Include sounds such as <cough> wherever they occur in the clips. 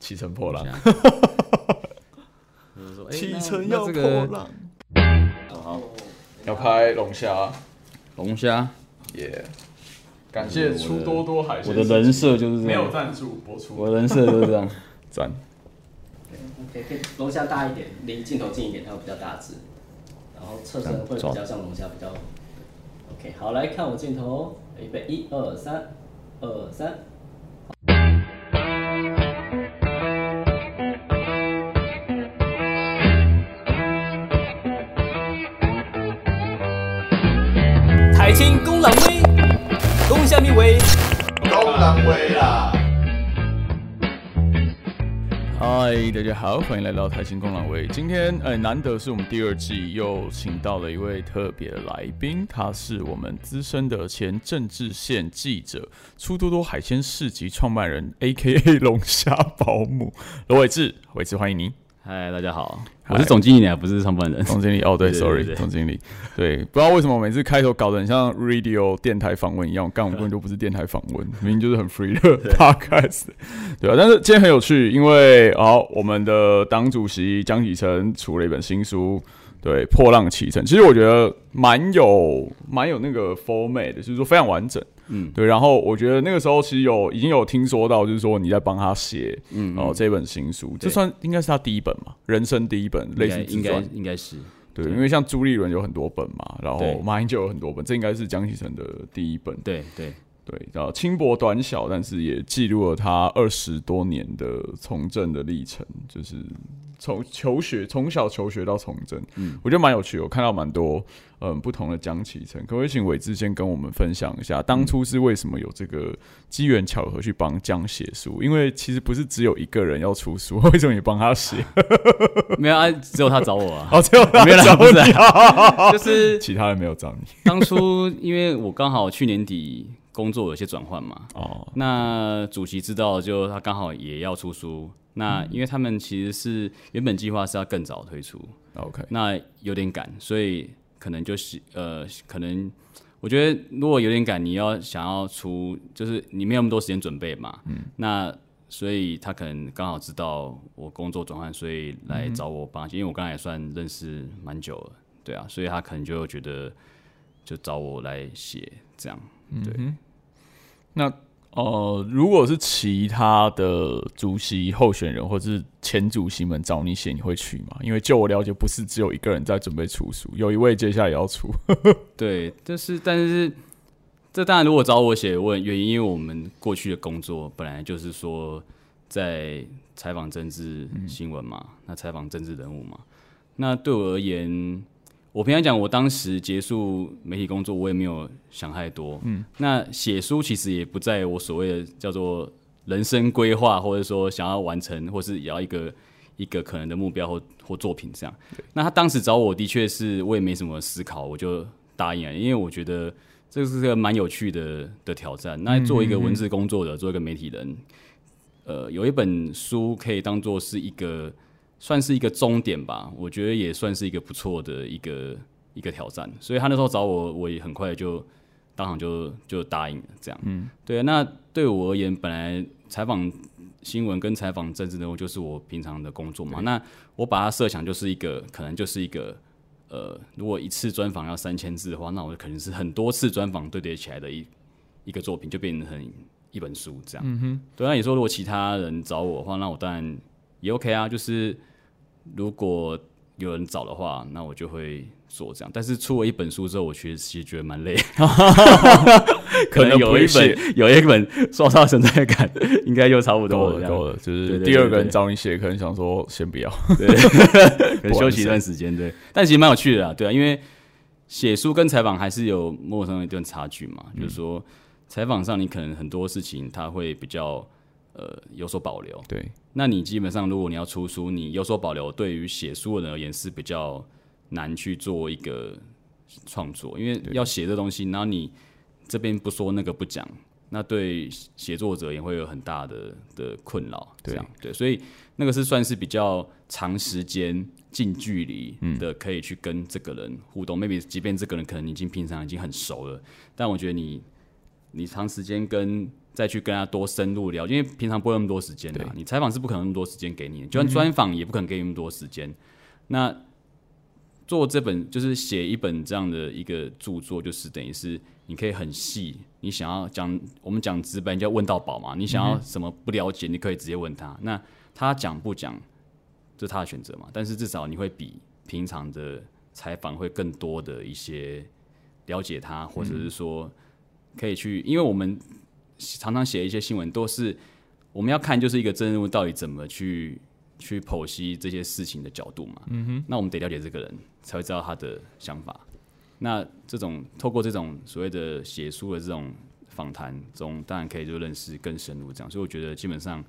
启程破浪，就是说，<laughs> 哎启那程要破浪，好，要拍龙虾，龙虾，耶！感谢出多多海鲜，我的人设就是这样，没有赞助播出，我的人设就是这样。<laughs> 赞。对，可以龙虾大一点，离镜头近一点，它会比较大只，然后侧身会比较像龙虾，比较。OK，好，来看我镜头哦，预备，一二三，二三。公狼威啦！嗨，大家好，欢迎来到台新公狼威。今天呃，难得是我们第二季又请到了一位特别的来宾，他是我们资深的前政治线记者，出多多海鲜市集创办人，A.K.A 龙虾保姆罗伟志。伟志，欢迎你。嗨，大家好，我是总经理啊，不是创办人。总经理，哦，对，sorry，总经理，对，不知道为什么每次开头搞得很像 radio 电台访问一样，干我们根本就不是电台访问，<laughs> 明明就是很 free 的 podcast，对啊，但是今天很有趣，因为哦，我们的党主席江启臣出了一本新书。对，破浪启程，其实我觉得蛮有蛮有那个 format 的，就是说非常完整。嗯，对，然后我觉得那个时候其实有已经有听说到，就是说你在帮他写，嗯哦，这本新书，这算应该是他第一本嘛，人生第一本类似自应该应该是对，因为像朱立伦有很多本嘛，然后对。马英九有很多本，这应该是江启臣的第一本。对对。对，然后轻薄短小，但是也记录了他二十多年的从政的历程，就是从求学从小求学到从政，嗯我觉得蛮有趣的。我看到蛮多嗯不同的江启臣，可不可以请伟志先跟我们分享一下，当初是为什么有这个机缘巧合去帮江写书？因为其实不是只有一个人要出书，<laughs> 为什么你帮他写？<laughs> 没有啊，只有他找我啊。哦，只有他找你 <laughs> 就是其他人没有找你当初因为我刚好去年底工作有些转换嘛，哦。那主席知道，就他刚好也要出书。那因为他们其实是原本计划是要更早推出，OK，那有点赶，所以可能就是呃，可能我觉得如果有点赶，你要想要出，就是你没有那么多时间准备嘛，嗯，那所以他可能刚好知道我工作转换，所以来找我帮，因为我刚才也算认识蛮久了，对啊，所以他可能就觉得就找我来写这样，对，那呃，如果是其他的主席候选人或者是前主席们找你写，你会去吗？因为就我了解，不是只有一个人在准备出书，有一位接下来也要出。<laughs> 对，但是但是这当然，如果找我写，我很愿意，因为我们过去的工作本来就是说在采访政治新闻嘛，那采访政治人物嘛。那对我而言，我平常讲，我当时结束媒体工作，我也没有想太多。嗯，那写书其实也不在我所谓的叫做人生规划，或者说想要完成，或是也要一个一个可能的目标或或作品这样。那他当时找我的确是我也没什么思考，我就答应了，因为我觉得这是个蛮有趣的的挑战。那作为一个文字工作者，作为一个媒体人，呃，有一本书可以当做是一个算是一个终点吧，我觉得也算是一个不错的一个一个挑战。所以他那时候找我，我也很快就当场就就答应了这样。嗯，对啊。那对我而言，本来采访新闻跟采访政治人物就是我平常的工作嘛。那我把它设想就是一个，可能就是一个。呃，如果一次专访要三千字的话，那我可能是很多次专访堆叠起来的一一个作品，就变成一本书这样。嗯哼，对。那你说如果其他人找我的话，那我当然也 OK 啊。就是如果有人找的话，那我就会做这样。但是出了一本书之后，我其实其实觉得蛮累，<laughs> 可能有一本有一本刷到存在感，应该就差不多了，了，够了，就是第二个人找你写，可能想说先不要。<laughs> 对，<laughs> 可能休息一段时间，对。但其实蛮有趣的啊，对啊，因为写书跟采访还是有陌生的一段差距嘛，嗯就是说采访上你可能很多事情他会比较呃有所保留，对，那你基本上如果你要出书，你有所保留，对于写书的人而言是比较难去做一个创作，因为要写这东西，然后你这边不说那个不讲，那对写作者也会有很大的的困扰。这样。对，所以那个是算是比较长时间、近距离的，可以去跟这个人互动。maybe 即便这个人可能已经平常已经很熟了，但我觉得你你长时间跟再去跟他多深入聊，因为平常不会那么多时间的对，你采访是不可能那么多时间给你的，就算专访也不可能给你那么多时间。那做这本就是写一本这样的一个著作，就是等于是你可以很细，你想要讲我们讲直白，你就要问到宝嘛。你想要什么不了解，你可以直接问他。那他讲不讲，这是他的选择嘛。但是至少你会比平常的采访会更多的一些了解他，或者是说可以去，因为我们常常写一些新闻，都是我们要看就是一个真人物到底怎么去去剖析这些事情的角度嘛。嗯哼，那我们得了解这个人，才会知道他的想法。那这种透过这种所谓的写书的这种访谈中，当然可以就认识更深入这样。所以我觉得基本上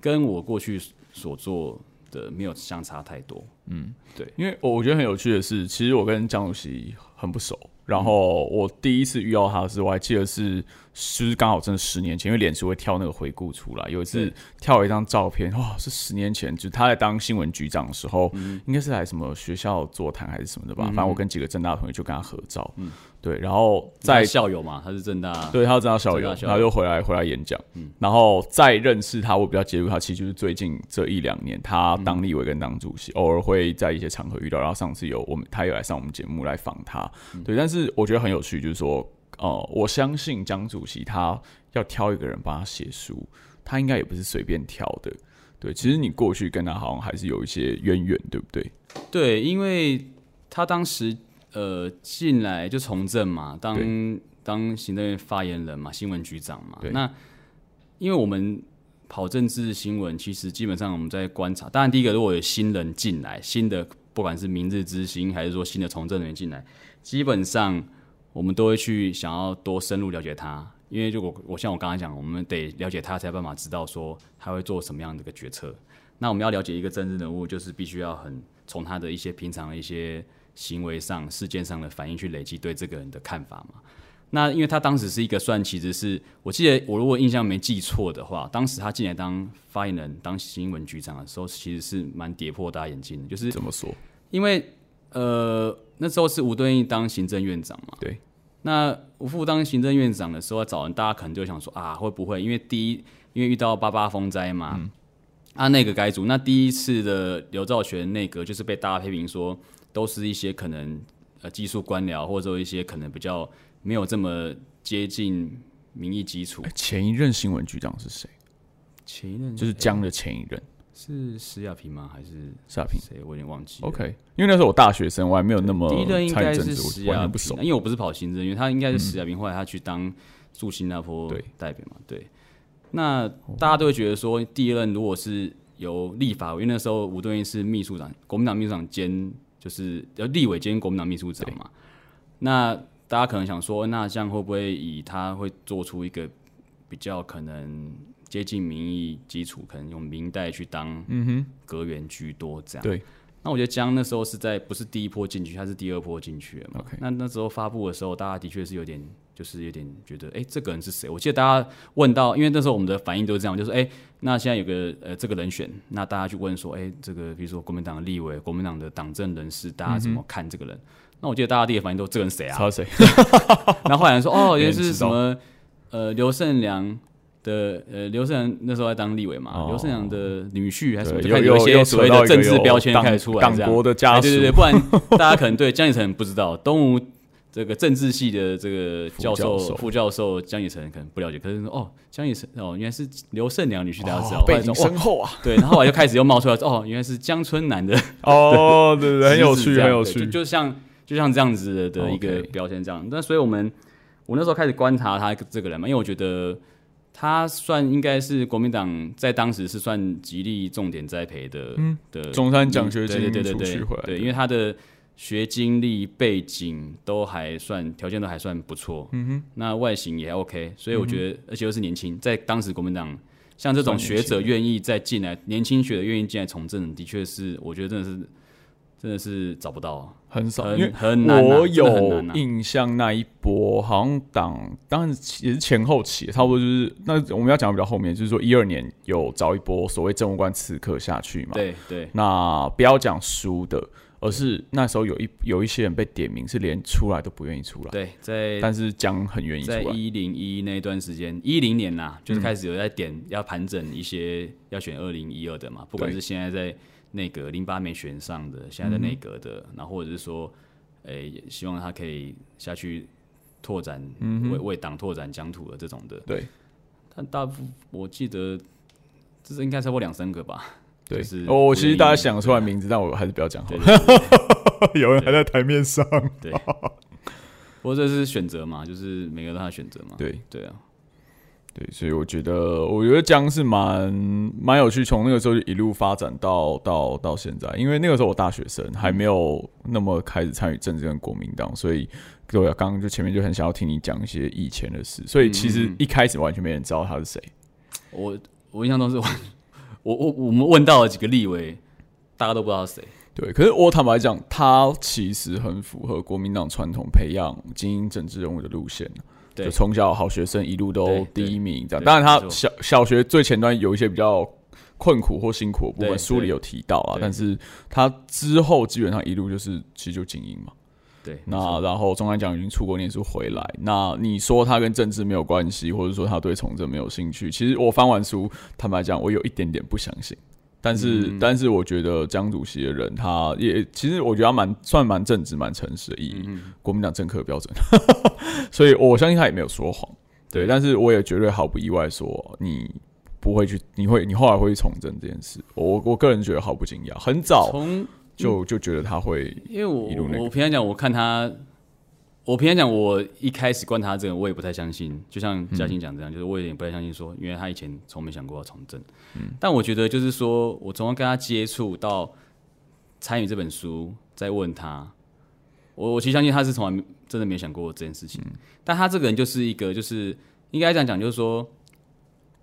跟我过去所做的没有相差太多。嗯，对因为我我觉得很有趣的是，其实我跟江主席很不熟，然后我第一次遇到他的时候，我还记得是是刚好真的十年前，因为脸书会跳那个回顾出来，有一次跳了一张照片，哇，是十年前，就是他在当新闻局长的时候，应该是来什么学校座谈还是什么的吧，反正我跟几个正大同学就跟他合照，对，然后在在校友嘛，他是正大，对他是正大校友，正大校友。他就回来回来演讲，然后再认识他，我比较接触他，其实就是最近这一两年，他当立委跟当主席，偶尔会在一些场合遇到，然后上次有我们他有来上我们节目来访他，对，但是我觉得很有趣，就是说，呃，我相信江主席他要挑一个人帮他写书，他应该也不是随便挑的，对，其实你过去跟他好像还是有一些渊源，对不对？对，因为他当时呃进来就从政嘛，当当行政院发言人嘛，新闻局长嘛。那因为我们跑政治新闻，其实基本上我们在观察。当然，第一个如果有新人进来，新的不管是明日之星，还是说新的从政人员进来，基本上我们都会去想要多深入了解他。因为如果我像我刚才讲，我们得了解他，才有办法知道说他会做什么样的一个决策。那我们要了解一个政治人物，就是必须要很从他的一些平常的一些行为上、事件上的反应去累积对这个人的看法嘛。那因为他当时是一个算，其实是我记得我如果印象没记错的话，当时他进来当发言人、当新闻局长的时候，其实是蛮跌破大家眼镜的，就是怎么说？因为呃那时候是吴敦义当行政院长嘛，对。那吴副当行政院长的时候，找人大家可能就想说啊，会不会因为第一因为遇到八八风灾嘛，啊那个改组，那第一次的刘兆玄内阁就是被大家批评说都是一些可能呃技术官僚或者说一些可能比较没有这么接近民意基础哎。前一任新闻局长是谁？前一任就是江的前一任是施亚平吗？还是夏平。谁？我有点忘记了。OK，因为那时候我大学生，我还没有那么第一任应该是参与政治，石亚平。因为我不是跑行政因为，他应该是石亚平，后来他去当驻新加坡对代表嘛，对。那大家都会觉得说，第一任如果是由立法委，因为那时候吴敦义是秘书长，国民党秘书长兼就是要立委兼国民党秘书长嘛。那大家可能想说，那这样会不会以他会做出一个比较可能接近民意基础，可能用明代去当阁员居多这样？对，那我觉得江那时候是在不是第一波进去，他是第二波进去的嘛。OK 那那时候发布的时候，大家的确是有点，就是有点觉得，哎、这个人是谁？我记得大家问到，因为那时候我们的反应都是这样，就是哎、诶那现在有个呃这个人选，那大家去问说，哎、这个比如说国民党的立委、国民党的党政人士，大家怎么看这个人？那我记得大家第一个反应都这个人谁啊？他谁？<laughs> 然后后来说，哦，<laughs> 原是什么呃刘胜良。的呃，刘胜良那时候在当立委嘛，哦刘胜良的女婿还是什么，就开始有一些所谓的政治标签开始出来，党国的家属，哎对对对，不然大家可能对江启成不知道，东吴这个政治系的这个教授、副教授江启成可能不了解，可是说哦，江启成哦，原来是刘胜良女婿，大家知道，哦背景后啊。对，然后后来就开始又冒出来，哦，原来是江春南的 <laughs> 哦，对对对，很有趣，很有趣。就就像就像这样子的的一个标签这样。那所以我们我那时候开始观察他这个人嘛，因为我觉得他算应该是国民党在当时是算极力重点栽培的，的嗯中山奖学金对对对出对因为他的学经历背景都还算条件都还算不错，嗯哼，那外形也 OK，所以我觉得、而且又是年轻，在当时国民党。像这种学者愿意再进来，年轻学者愿意进来从政，的确是，我觉得真的是，真的是找不到。很少，很因为很难啊我有印象那一波，好像党当然也是前后期，差不多就是那我们要讲的比较后面，就是说一二年有找一波所谓政务官刺客下去嘛。。对对，那不要讲输的，而是那时候有一有一些人被点名是连出来都不愿意出来，对，在但是江很愿意出来，在一零一那段时间，一零年呐、就是开始有在点、要盘整一些要选二零一二的嘛，不管是现在在内阁零八没选上的，现在在内阁的，然后或者是说，诶、希望他可以下去拓展、为为党拓展疆土的这种的，对。但大部我记得这是应该超过两三个吧，对。就是。哦，我其实大家想出来名字，但我还是不要讲好对了。<laughs> 有人还在台面上，对，不过这是选择嘛，就是每个人都他的选择嘛，对。对啊，对，所以我觉得，我觉得江是蛮蛮有趣，从那个时候就一路发展到到到现在。因为那个时候我大学生，还没有那么开始参与政治跟国民党，所以对啊，刚刚就前面就很想要听你讲一些以前的事，所以其实一开始完全没人知道他是谁。我我印象中是我我我我们问到了几个立委，大家都不知道是谁。对，可是我坦白讲，他其实很符合国民党传统培养精英政治人物的路线。对就从小好学生一路都第一名这样。当然，他小小学最前端有一些比较困苦或辛苦的部分，对书里有提到啊。但是他之后基本上一路就是其实就精英嘛。对，那然后中安奖已经出国念书回来，那你说他跟政治没有关系，或者说他对从政没有兴趣，其实我翻完书，坦白讲，我有一点点不相信。但是，嗯。但是我觉得江主席的人，他也其实我觉得他蛮算蛮正直、蛮诚实的，以嗯国民党政客的标准，<laughs> 所以我相信他也没有说谎。对，但是我也绝对毫不意外说你不会去，你会你后来会去从政这件事，我我个人觉得毫不惊讶，很早从就就觉得他会因为我我平常讲，我看他，我平常讲，我一开始观察这个，我也不太相信，就像嘉欣讲这样，就是我有点不太相信说，因为他以前从没想过要从政。嗯但我觉得就是说我从跟他接触到参与这本书，再问他，我我其实相信他是从来真的没想过这件事情。但他这个人就是一个，就是应该这样讲，就是说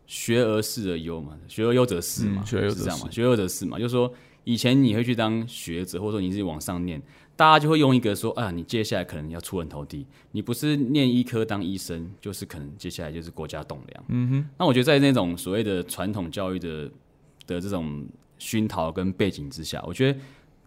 学而时而优嘛，学而优则仕嘛，嗯学而优这样嘛，仕学而优则仕嘛，就是说以前你会去当学者，或者说你自己往上念，大家就会用一个说啊，你接下来可能要出人头地，你不是念医科当医生，就是可能接下来就是国家栋梁。嗯哼，那我觉得在那种所谓的传统教育的的这种熏陶跟背景之下，我觉得。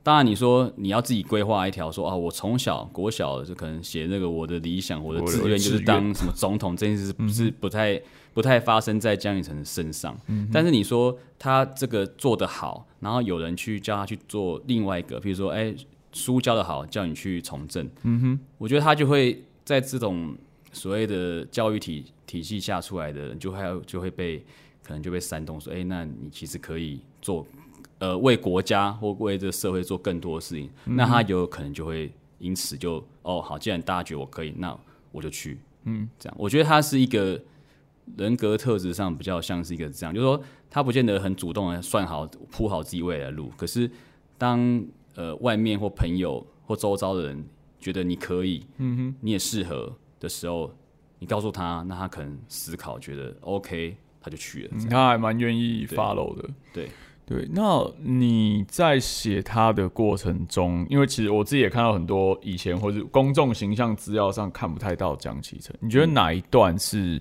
当然，你说你要自己规划一条，说啊，我从小国小就可能写那个我的理想，我的志愿就是当什么总统，这件事是是不太不太发生在江雨晨的身上。但是你说他这个做得好，然后有人去叫他去做另外一个，比如说，哎、书教得好，叫你去从政。嗯哼，我觉得他就会在这种所谓的教育体体系下出来的人，就会就会被可能就被煽动说，哎、那你其实可以做呃为国家或为这个社会做更多的事情，那他有可能就会因此就哦好，既然大家觉得我可以，那我就去。嗯，这样，我觉得他是一个人格特质上比较像是一个这样，就是说他不见得很主动的算好铺好自己未来的路，可是当呃外面或朋友或周遭的人觉得你可以，嗯哼，你也适合的时候，你告诉他，那他可能思考觉得 OK，他就去了。他还蛮愿意 follow 的。对对，那你在写他的过程中，因为其实我自己也看到很多以前或者公众形象资料上看不太到江启程，你觉得哪一段是？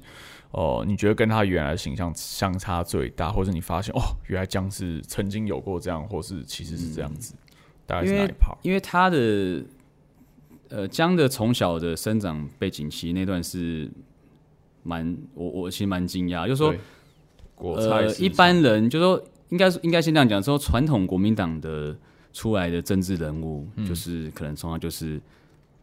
哦、你觉得跟他原来的形象相差最大，或者你发现哦，原来江是曾经有过这样，或是其实是这样子，大概是哪一 part？因为他的呃江的从小的生长背景，其实那段是蛮我我其实蛮惊讶，就是说呃，一般人就说应该应该先这样讲，说传统国民党的出来的政治人物，嗯就是可能从小就是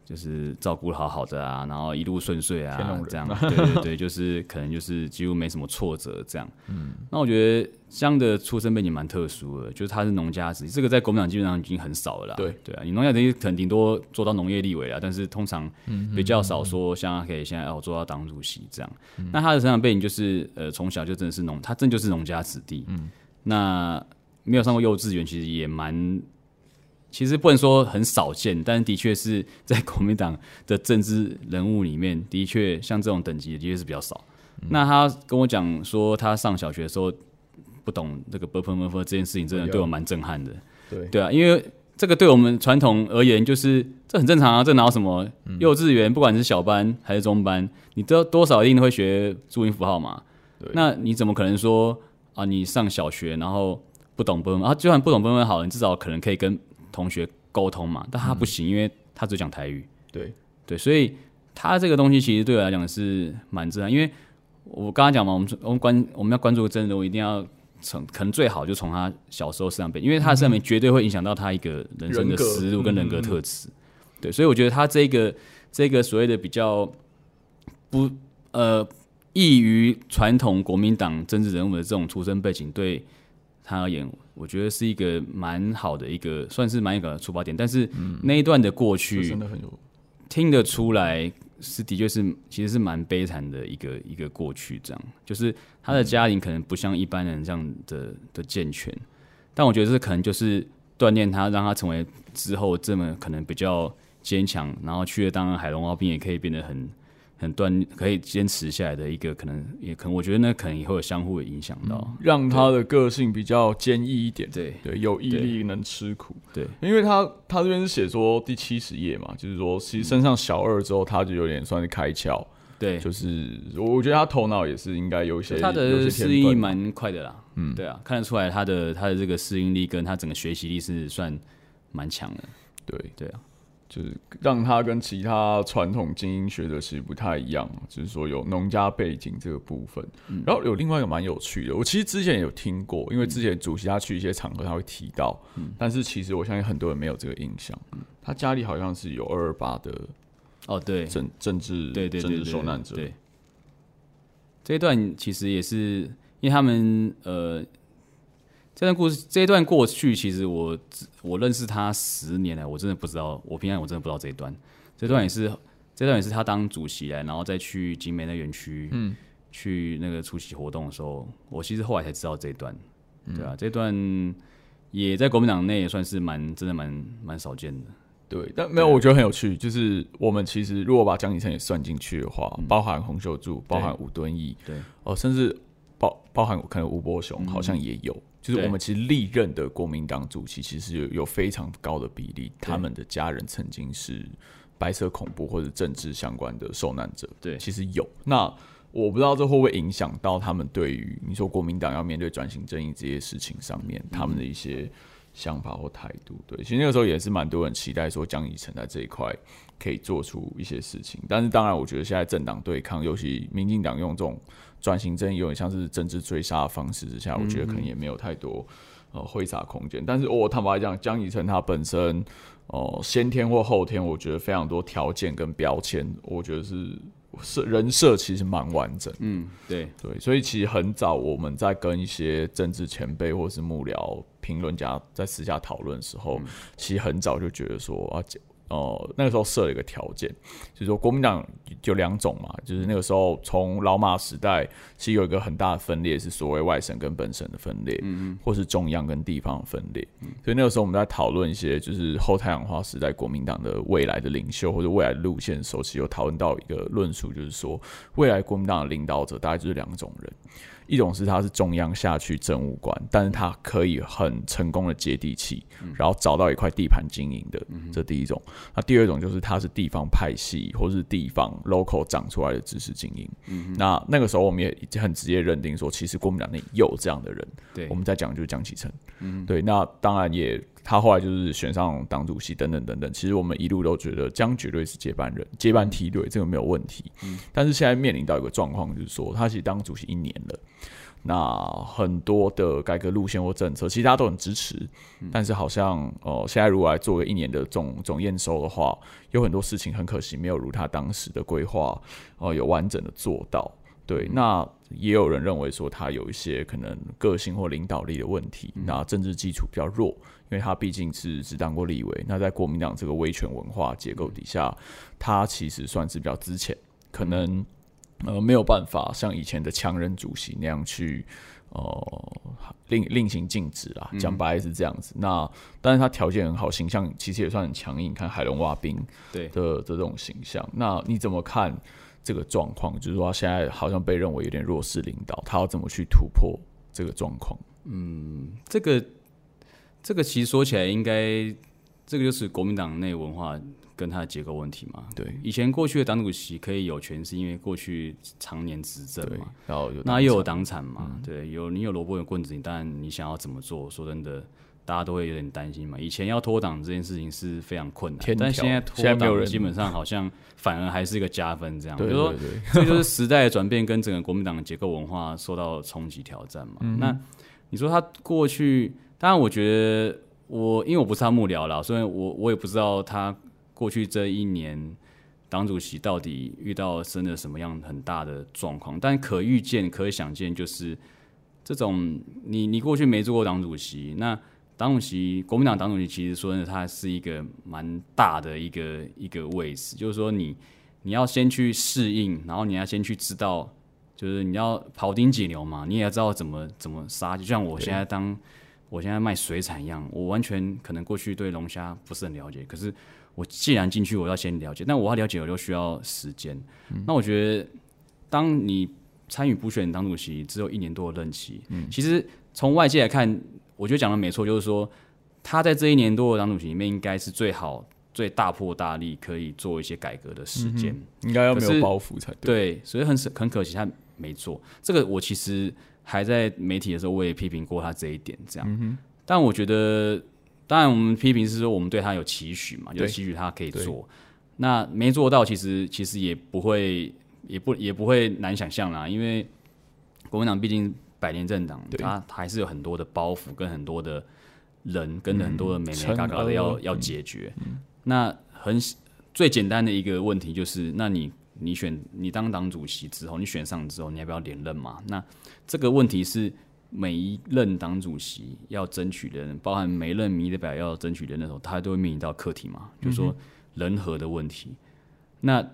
就是照顾好好的啊，然后一路顺遂啊这样，对对对，就是可能就是几乎没什么挫折这样。嗯，那我觉得这样的出身背景蛮特殊的，就是他是农家子弟，这个在国民党基本上已经很少了啦。对对啊，你农家子弟可能顶多做到农业立委啊，但是通常嗯比较少说像他可以现在哦做到党主席这样。那他的成长背景就是呃从小就真的是农，他真的就是农家子弟。嗯，那没有上过幼稚园，其实也蛮，其实不能说很少见，但是的确是在国民党的政治人物里面，的确像这种等级的的确是比较少。那他跟我讲说，他上小学的时候不懂这个 b u r p l e m u r 这件事情，真的对我蛮震撼的。对对啊，因为这个对我们传统而言，就是这很正常啊，这哪有什么？幼稚园不管是小班还是中班，你都多少一定会学注音符号嘛。对那你怎么可能说啊？你上小学然后不懂 l e 啊，就算不懂 l e 好了，你至少可能可以跟同学沟通嘛，但他不行，因为他只讲台语。对对，所以他这个东西其实对我来讲是蛮自然，因为我刚刚讲嘛，我们我们关我们要关注真人，我一定要从可能最好就从他小时候身上背，因为他的身上绝对会影响到他一个人生的思路跟人格嗯特质。对，所以我觉得他这个这个所谓的比较不呃异于传统国民党政治人物的这种出身背景，对他而言，我觉得是一个蛮好的一个，算是蛮一个出发点。但是那一段的过这去，真的很有。听得出来是的确是其实是蛮悲惨的一个一个过去，这样。就是他的家庭可能不像一般人这样的的健全，但我觉得这可能就是锻炼他，让他成为之后这么可能比较坚强，然后去了当海龙奥兵也可以变得很很锻，可以坚持下来的一个可能，也可能我觉得那可能也会有相互的影响到，让他的个性比较坚毅一点，对对，有毅力，能吃苦。对，因为他他这边是写说第七十页嘛，就是说其实升上小二之后，他就有点算是开窍，对，就是我我觉得他头脑也是应该有一些他的适应力蛮快的啦，嗯，对啊，看得出来他的他的这个适应力跟他整个学习力是算蛮强的，对。对啊，就是让他跟其他传统精英学者其实不太一样，就是说有农家背景这个部分。嗯。然后有另外一个蛮有趣的，我其实之前有听过，因为之前主席他去一些场合他会提到，嗯。但是其实我相信很多人没有这个印象。他家里好像是有二二八的哦，对，政政治政对对对对治受难者，对，这一段其实也是因为他们呃，这段故事这一段过去，其实我我认识他十年来，我真的不知道，我平常我真的不知道这一段。这段也是这段也是他当主席来，然后再去景美那园区，嗯，去那个出席活动的时候，我其实后来才知道这一段。对啊，这段也在国民党内也算是蛮真的蛮蛮少见的。对，但没有，我觉得很有趣，就是我们其实如果把江启臣也算进去的话，包含洪秀柱，包含吴敦义，对哦，甚至包包含可能吴伯雄，好像也有。就是我们其实历任的国民党主席，其实有有非常高的比例，他们的家人曾经是白色恐怖或者政治相关的受难者。对其实有。那我不知道这会不会影响到他们对于你说国民党要面对转型正义这些事情上面，他们的一些想法或态度。对，其实那个时候也是蛮多人期待说江宜臣在这一块可以做出一些事情，但是当然，我觉得现在政党对抗，尤其民进党用这种转型正义有点像是政治追杀的方式之下，我觉得可能也没有太多呃挥洒空间。但是我、坦白讲，江宜晨他本身哦、呃先天或后天，我觉得非常多条件跟标签，我觉得是设人设其实蛮完整。嗯，对，对，所以其实很早我们在跟一些政治前辈或是幕僚评论家在私下讨论的时候，其实很早就觉得说啊，哦、那个时候设了一个条件，就是说国民党有两种嘛，就是那个时候从老马时代，其实有一个很大的分裂是所谓外省跟本省的分裂，嗯或是中央跟地方的分裂。所以那个时候我们在讨论一些就是后太阳花时代国民党的未来的领袖或者未来的路线的时候，其实有讨论到一个论述，就是说未来国民党的领导者大概就是两种人。一种是他是中央下去政务官，但是他可以很成功的接地气，然后找到一块地盘经营的，这第一种。那第二种就是他是地方派系或是地方 local 长出来的知识精英。那那个时候我们也很直接认定说，其实国民党内有这样的人。对我们在讲就是江启臣。对，那当然也他后来就是选上党主席等等等等。其实我们一路都觉得江绝对是接班人，接班梯队这个没有问题。但是现在面临到一个状况，就是说他其实当主席一年了。那很多的改革路线或政策，其实大家都很支持，但是好像呃，现在如果来做个一年的总总验收的话，有很多事情很可惜没有如他当时的规划，呃，有完整的做到。对，那也有人认为说他有一些可能个性或领导力的问题，那政治基础比较弱，因为他毕竟是只当过立委，那在国民党这个威权文化结构底下，他其实算是比较资浅，可能呃没有办法像以前的强人主席那样去呃令令行禁止啦，讲白是这样子。那但是他条件很好，形象其实也算很强硬，看海龙挖冰对的的这种形象。那你怎么看这个状况？就是说他现在好像被认为有点弱势领导，他要怎么去突破这个状况？嗯这个这个其实说起来，应该这个就是国民党内文化跟它的结构问题嘛。对以前过去的党主席可以有权，是因为过去常年执政嘛，，然后有那又有党党产嘛，对，有你有萝卜有棍子，你当然你想要怎么做，说真的，大家都会有点担心嘛。以前要脱党这件事情是非常困难天，但条现在脱现在没有人党基本上好像反而还是一个加分，这样。对比如说对对，这 <laughs> 就是时代的转变跟整个国民党的结构文化受到冲击挑战嘛。嗯那你说他过去，当然我觉得我因为我不是他幕僚啦，所以我我也不知道他过去这一年党主席到底遇到真的什么样很大的状况，但可预见、可以想见，就是这种你你过去没做过党主席，那党主席国民党党主席其实说真的，它是一个蛮大的一个一个位置，就是说你你要先去适应，然后你要先去知道，就是你要庖丁解牛嘛，你也要知道怎么怎么杀，就像我现在当我现在卖水产一样，我完全可能过去对龙虾不是很了解，可是我既然进去，我要先了解，但我要了解，我就需要时间。那我觉得，当你参与补选党主席只有一年多的任期，嗯其实从外界来看，我觉得讲的没错，就是说他在这一年多的党主席里面，应该是最好、最大破大立可以做一些改革的时间。应该要没有包袱才对。对，所以很很可惜他没做这个。我其实还在媒体的时候，我也批评过他这一点，这样。但我觉得，当然我们批评是说我们对他有期许嘛，有期许他可以做。那没做到，其实其实也不会，也不也不会难想象啦，因为国民党毕竟百年政党，对它还是有很多的包袱跟很多的人跟很多的美惩眉嘎嘎的要、恶要解决。那很最简单的一个问题就是，那你你选你当党主席之后，你选上之后，你要不要连任嘛？那这个问题是每一任党主席要争取的人，包含每一任民意代表要争取的人的时候，他都会面临到课题嘛，就是说人和的问题。那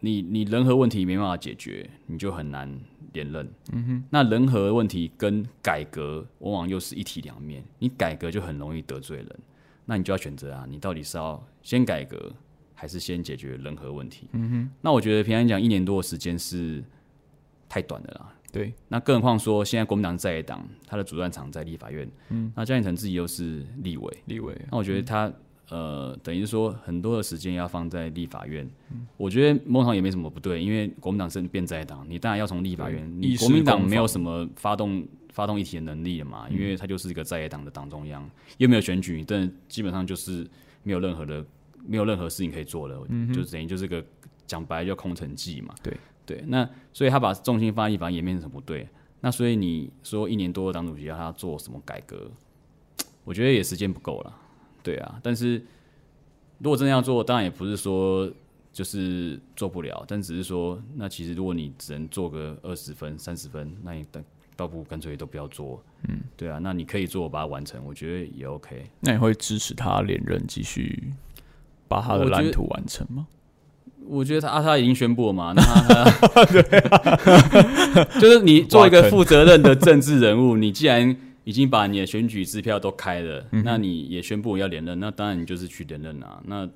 你你人和问题没办法解决，你就很难连任。嗯哼，那人和问题跟改革往往又是一体两面，你改革就很容易得罪人，那你就要选择啊，你到底是要先改革，还是先解决人和问题？嗯哼，那我觉得平安讲一年多的时间是太短的啦。对，那更何况说现在国民党在野党，他的主战场在立法院，嗯，那江启成自己又是立委，立委那我觉得他、呃，等于是说很多的时间要放在立法院，我觉得某种上也没什么不对，因为国民党是变在党，你当然要从立法院，你国民党没有什么发动发动议题的能力了嘛，因为他就是一个在野党的党中央，又没有选举，但基本上就是没有任何的没有任何事情可以做了，就等于就是个讲白了就空城计嘛，对。对，那所以他把重心放在立法院也没什么不对，那所以你说一年多的党主席要他做什么改革，我觉得也时间不够了。对啊，但是如果真的要做，当然也不是说就是做不了，但只是说，那其实如果你只能做个二十分、三十分，那你等倒不如干脆都不要做。嗯，对啊，那你可以做，把它完成，我觉得也 OK。那你会支持他连任，继续把他的蓝图完成吗？我觉得他、啊、他已经宣布了嘛，那他 <laughs> 他 <laughs> 就是你做一个负责任的政治人物，你既然已经把你的选举支票都开了，那你也宣布要连任，那当然你就是去连任啊。那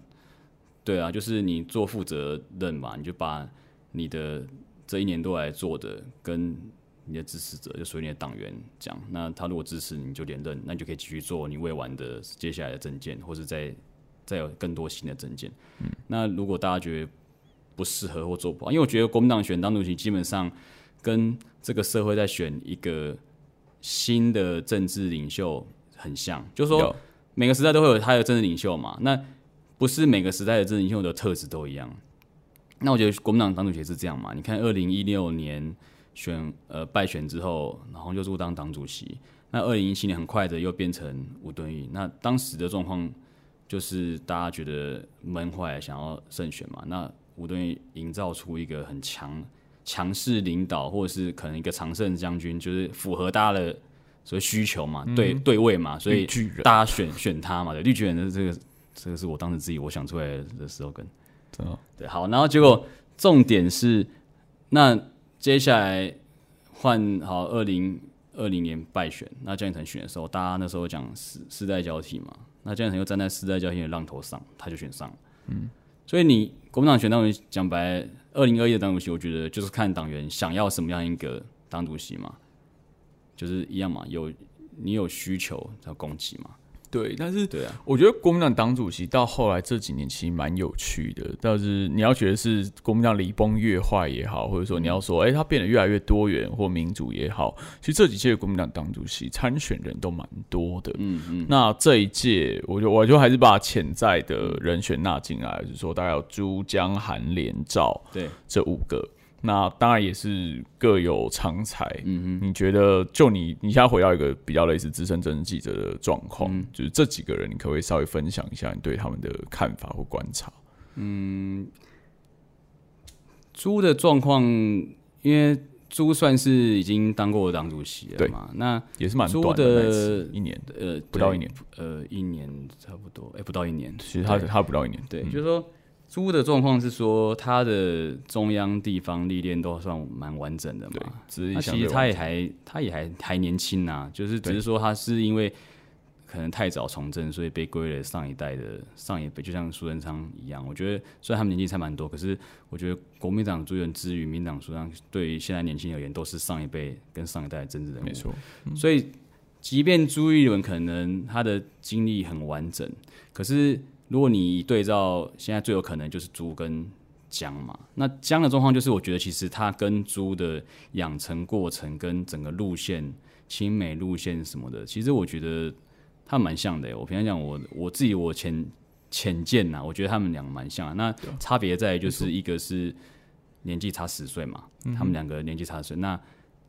对啊，就是你做负责任嘛，你就把你的这一年多来做的跟你的支持者，就属于你的党员讲，那他如果支持你就连任，那你就可以继续做你未完的接下来的证件，或者再再有更多新的证件。那如果大家觉得不适合或做不好，因为我觉得国民党选党主席基本上跟这个社会在选一个新的政治领袖很像，就是说每个时代都会有他的政治领袖嘛，那不是每个时代的政治领袖的特质都一样。那我觉得国民党党主席也是这样嘛，你看二零一六年选呃败选之后，然后就入当党主席，那二零一七年很快的又变成吴敦义，那当时的状况就是大家觉得闷坏，想要胜选嘛，那吴敦义营造出一个很强强势领导，或者是可能一个常胜将军，就是符合大家的所谓需求嘛，对对位嘛，所以大家选选他嘛，对，绿巨人的这个这个是我当时自己我想出来的 slogan。真的对，好，然后结果重点是，那接下来换好二零二零年败选，那江启臣选的时候，大家那时候讲世世代交替嘛，那江启臣又站在世代交替的浪头上，他就选上了。嗯，所以你国民党选党主席，讲白，二零二一的党主席，我觉得就是看党员想要什么样一个党主席嘛，就是一样嘛，有你有需求才有供给嘛。对，但是对啊，我觉得国民党党主席到后来这几年其实蛮有趣的，但是你要觉得是国民党离崩越坏也好，或者说你要说，哎、他变得越来越多元或民主也好，其实这几届国民党党主席参选人都蛮多的。嗯嗯，那这一届，我就我就还是把潜在的人选纳进来，就是说大概有朱江、韩连、赵对，这五个。那当然也是各有长才。嗯哼，你觉得，就你你现在回到一个比较类似资深政治记者的状况，嗯。就是这几个人，你可不可以稍微分享一下你对他们的看法或观察？嗯朱的状况，因为朱算是已经当过党主席了对嘛，那也是蛮朱短的那一年，呃不到一年，呃一年差不多，哎、不到一年，其实他他不到一年，对，嗯。就是说朱的状况是说他的中央地方历练都算蛮完整的对嘛，，只是其实他也还他也还还年轻呐、就是只是说他是因为可能太早从政，所以被归了上一代的上一辈，就像苏贞昌一样。我觉得虽然他们年纪差蛮多，可是我觉得国民党朱元之与民党苏贞昌对于现在年轻人而言，都是上一辈跟上一代的政治人物。没错，所以，即便朱一伦可能他的经历很完整，可是如果你对照现在最有可能就是猪跟姜嘛，那姜的状况就是，我觉得其实它跟猪的养成过程跟整个路线、亲美路线什么的，其实我觉得它蛮像的。我平常讲我我自己我浅浅见呐，我觉得他们两个蛮像的。那差别在于就是一个是年纪差十岁嘛，他们两个年纪差十岁，那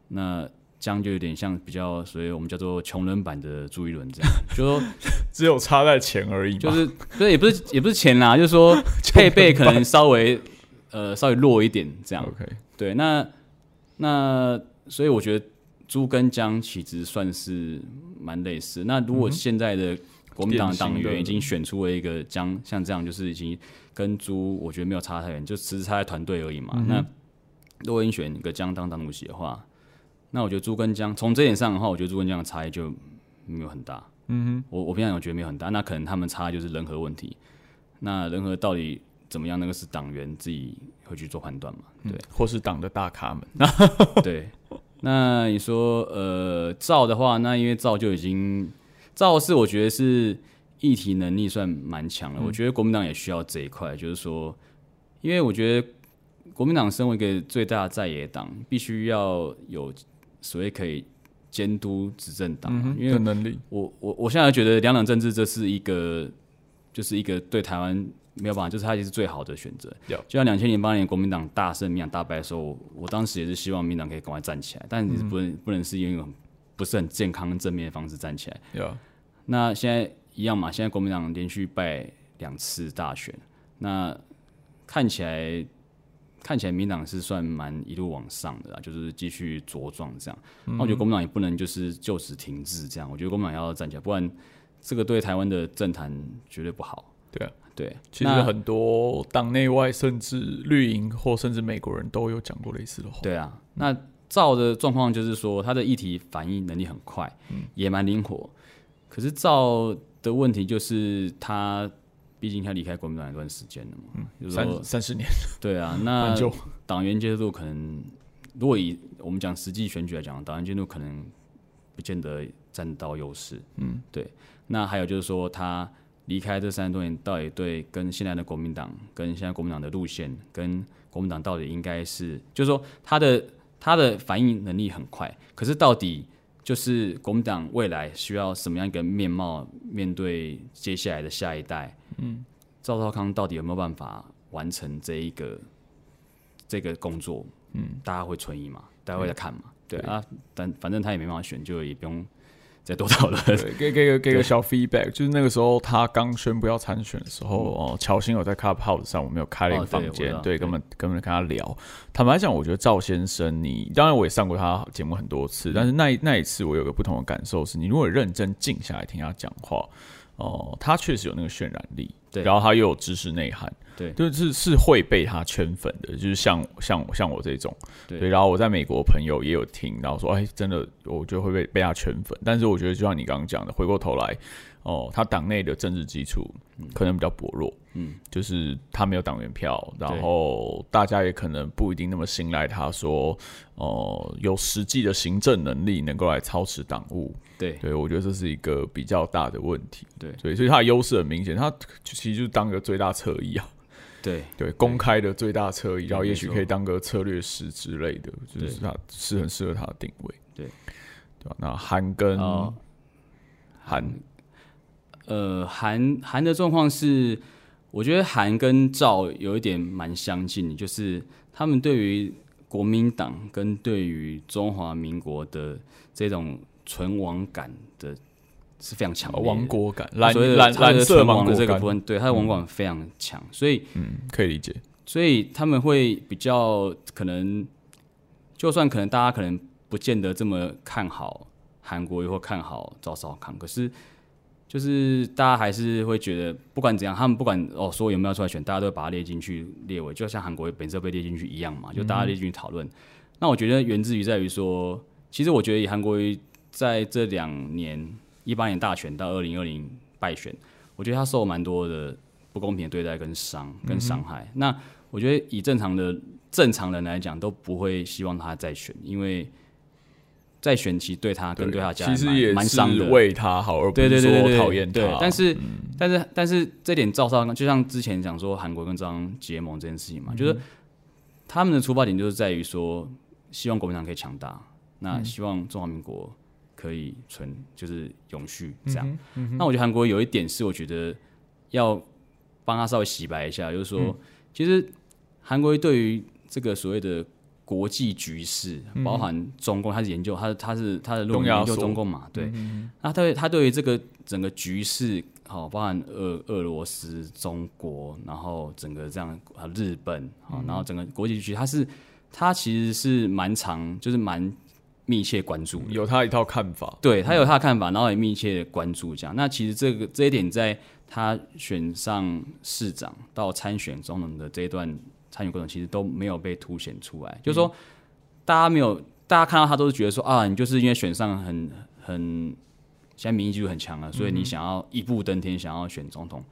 那。江就有点像比较，所以我们叫做穷人版的朱一伦这样，就说 <laughs> 只有差在钱而已，就是对，也不是也不是钱啦，就是说 <laughs> 配备可能稍微呃稍微弱一点这样。OK，对，那那所以我觉得朱跟江其实算是蛮类似。那如果现在的国民党党员已经选出了一个江，像这样就是已经跟朱我觉得没有差太远，就只是差在团队而已嘛。那如果你选一个江当党主席的话，那我觉得朱跟江从这点上的话，我觉得朱跟江的差异就没有很大。嗯哼，我我平常有觉得没有很大，那可能他们差就是人和问题。那人和到底怎么样，那个是党员自己会去做判断嘛。对或是党的大咖们，<laughs> 对，那你说呃赵的话，那因为赵就已经赵是我觉得是议题能力算蛮强的，我觉得国民党也需要这一块，就是说，因为我觉得国民党身为一个最大的在野党，必须要有所谓可以监督执政党。嘛，因为的能力，我我我现在觉得两党政治这是一个，就是一个对台湾没有办法，就是它也是最好的选择。有。就像两千零八年国民党大胜、民党大败的时候，我当时也是希望民党可以赶快站起来，但你是不能、不能是用一种不是很健康、正面的方式站起来。有，那现在一样嘛，现在国民党连续败两次大选，那看起来看起来民党是算蛮一路往上的啦，就是继续茁壮这样。那我觉得国民党也不能就是就此停滞这样，我觉得国民党要站起来，不然这个对台湾的政坛绝对不好。对啊，对，其实很多党内外甚至绿营或甚至美国人都有讲过类似的话，对啊，那赵的状况就是说，他的议题反应能力很快，嗯也蛮灵活。可是赵的问题就是他，毕竟他离开国民党一段时间了嘛，就是说三三十年对啊，<laughs> 那党员接受度可能，如果以我们讲实际选举来讲，党员接受度可能不见得占到优势。嗯，对。那还有就是说，他离开这三十多年，到底对跟现在的国民党、跟现在国民党的路线、跟国民党到底应该是，就是说他的他的反应能力很快，可是到底就是国民党未来需要什么样一个面貌面对接下来的下一代？嗯，赵少康到底有没有办法完成这一个这个工作？嗯，大家会存疑嘛？大家会在看嘛？对啊，但反正他也没办法选，就也不用再多讨论。对，给给个给个小 feedback，就是那个时候他刚宣布要参选的时候，哦，乔欣有在 Clubhouse 上，我们有开了一个房间，对，跟我们跟我们跟他聊。坦白讲，我觉得赵先生你，当然我也上过他节目很多次，但是那一那一次我有个不同的感受是，你如果认真静下来听他讲话，哦，他确实有那个渲染力，对。然后他又有知识内涵，对。就是是会被他圈粉的，就是像像像我这种，对。然后我在美国朋友也有听，然后说，哎，真的，我觉得会被被他圈粉。但是我觉得就像你刚刚讲的，回过头来，哦，他党内的政治基础可能比较薄弱，嗯，就是他没有党员票，然后大家也可能不一定那么信赖他说，哦，有实际的行政能力能够来操持党务。对对，我觉得这是一个比较大的问题。对对，所以他的优势很明显，他其实就是当个最大侧翼啊。对对，公开的最大侧翼，然后也许可以当个策略师之类的，就是他是很适合他的定位。对，对吧？那韩跟哦韩，呃，韩韩的状况是，我觉得韩跟赵有一点蛮相近的，就是他们对于国民党跟对于中华民国的这种存亡感的是非常强的。亡国感，蓝蓝蓝色存亡亡国的这个部，分，对他的亡国感非常强，所以嗯，可以理解。所以他们会比较可能，就算可能大家可能不见得这么看好韩国瑜或看好赵少康，可是就是大家还是会觉得，不管怎样，他们不管哦说有没有出来选，大家都会把它列进去列为，就像韩国本色被列进去一样嘛，就大家列进去讨论。那我觉得源自于在于说，其实我觉得韩国瑜在这两年一八年大选到二零二零败选，我觉得他受蛮多的不公平的对待跟伤跟伤害。那我觉得以正常的正常人来讲，都不会希望他再选，因为再选其对他跟对他家人其实也是蛮伤的。为他好，而不是说讨厌他。对，但是、但是但是这点赵少康，就像之前讲说韩国跟赵少康结盟这件事情嘛，就是他们的出发点就是在于说，希望国民党可以强大，那希望中华民国可以存就是永续这样。那我觉得韩国有一点是我觉得要帮他稍微洗白一下，就是说，其实韩国对于这个所谓的国际局势，包含中共，他是研究，他他是他的论文研究中共嘛，对。那他对他对于这个整个局势，好，包含俄俄罗斯、中国，然后整个这样啊日本，好，然后整个国际局势，他是他其实是蛮长，就是蛮密切关注。有他一套看法。对他有他的看法，然后也密切关注这样。那其实这个这一点，在他选上市长到参选总统的这一段参与过程，其实都没有被凸显出来。就是说，大家没有，大家看到他都是觉得说啊，你就是因为选上很很，现在民意基础很强了，所以你想要一步登天，想要选总统。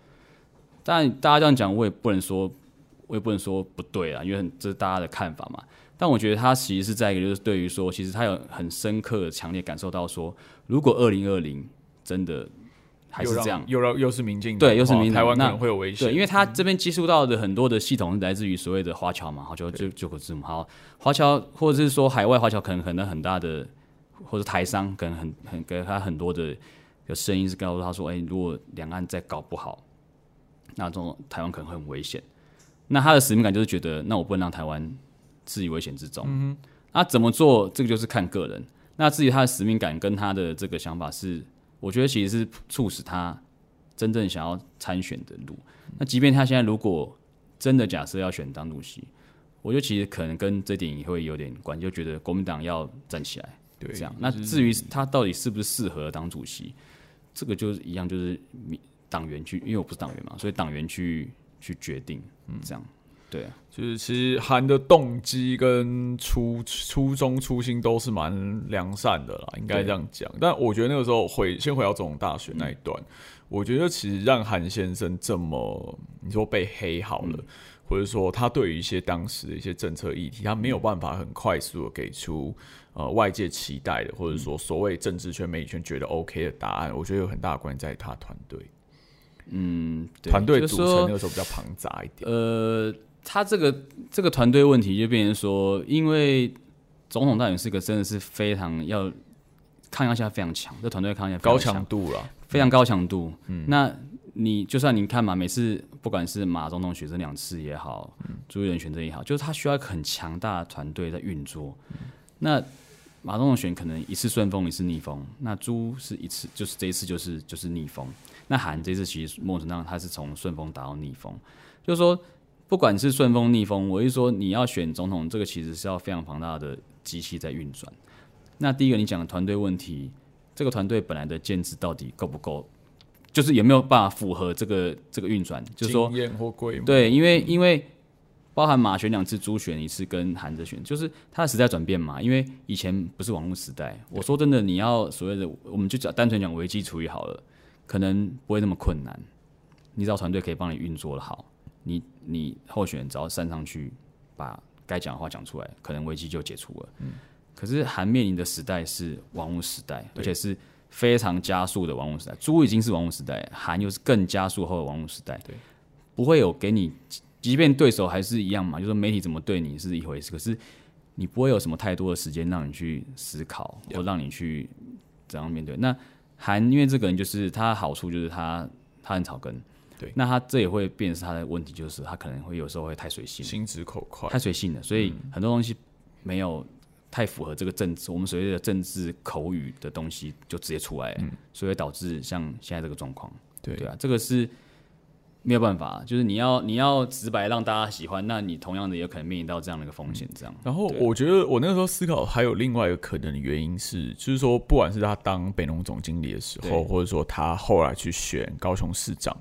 但大家这样讲，我也不能说，我也不能说不对啊，因为这是大家的看法嘛。但我觉得他其实是在一个，就是对于说，其实他有很深刻、强烈感受到说，如果二零二零真的还是这样，又让又是民进党对又是民台湾可能会有危险。对，因为他这边接触到的很多的系统是来自于所谓的华侨嘛，华侨就就口字母，好，华侨或者是说海外华侨可能可能很大的，或者台商可能很很给他很多的的声音是告诉他说，哎、如果两岸再搞不好，那这种台湾可能会很危险。那他的使命感就是觉得，那我不能让台湾置于危险之中。嗯那怎么做？这个就是看个人。那至于他的使命感跟他的这个想法是，我觉得其实是促使他真正想要参选的路。那即便他现在如果真的假设要选当主席，我觉得其实可能跟这点也会有点关，就觉得国民党要站起来，对这样。那至于他到底是不是适合当主席，这个就是一样，就是民党员去，因为我不是党员嘛，所以党员去去决定，这样。对。啊，就是其实韩的动机跟初初衷初心都是蛮良善的啦，应该这样讲。但我觉得那个时候回先回到总统大选那一段，我觉得其实让韩先生这么你说被黑好了，或者说他对于一些当时的一些政策议题，他没有办法很快速的给出呃外界期待的，或者说所谓政治圈媒体圈觉得 OK 的答案，我觉得有很大的关系在于他团队，嗯，对。团队组成那个时候比较庞杂一点。呃，他这个这个团队问题就变成说，因为总统大选是个真的是非常要抗压性非常强，这团队抗压性非常高强度了，非常高强度。嗯，那你就算你看嘛，每次不管是马总统选这两次也好，朱立伦选这也好，就是他需要一个很强大的团队在运作。那马总统选可能一次顺风，一次逆风。那朱是一次，就是这一次就是就是逆风。那韩这次其实某种程度上他是从顺风打到逆风，就是说不管是顺风逆风，我是说你要选总统，这个其实是要非常庞大的机器在运转。那第一个你讲的团队问题，这个团队本来的建制到底够不够？就是有没有办法符合这个这个运转？就是说经验或规模，对，因为因为包含马选两次，朱选一次，跟韩哲选，就是它的时代转变嘛。因为以前不是网络时代，我说真的，你要所谓的，我们就讲单纯讲危机处理好了，可能不会那么困难。你找团队可以帮你运作的好，你你候选人只要站上去，把该讲的话讲出来，可能危机就解除了。嗯。可是韩面临的时代是网络时代，而且是非常加速的网络时代。猪已经是网络时代，韩又是更加速后的网络时代。对，不会有给你。即便对手还是一样嘛，就是媒体怎么对你是一回事，可是你不会有什么太多的时间让你去思考，或让你去怎样面对。那韩因为这个人就是他好处就是他他很草根，对，那他这也会变成他的问题，就是他可能会有时候会太随性，心直口快，太随性了，所以很多东西没有太符合这个政治，我们所谓的政治口语的东西就直接出来，嗯。所以导致像现在这个状况，对。对啊，这个是。没有办法，就是你要你要直白让大家喜欢，那你同样的也可能面临到这样的一个风险。这样，然后我觉得我那个时候思考还有另外一个可能的原因是，就是说不管是他当北农总经理的时候，或者说他后来去选高雄市长。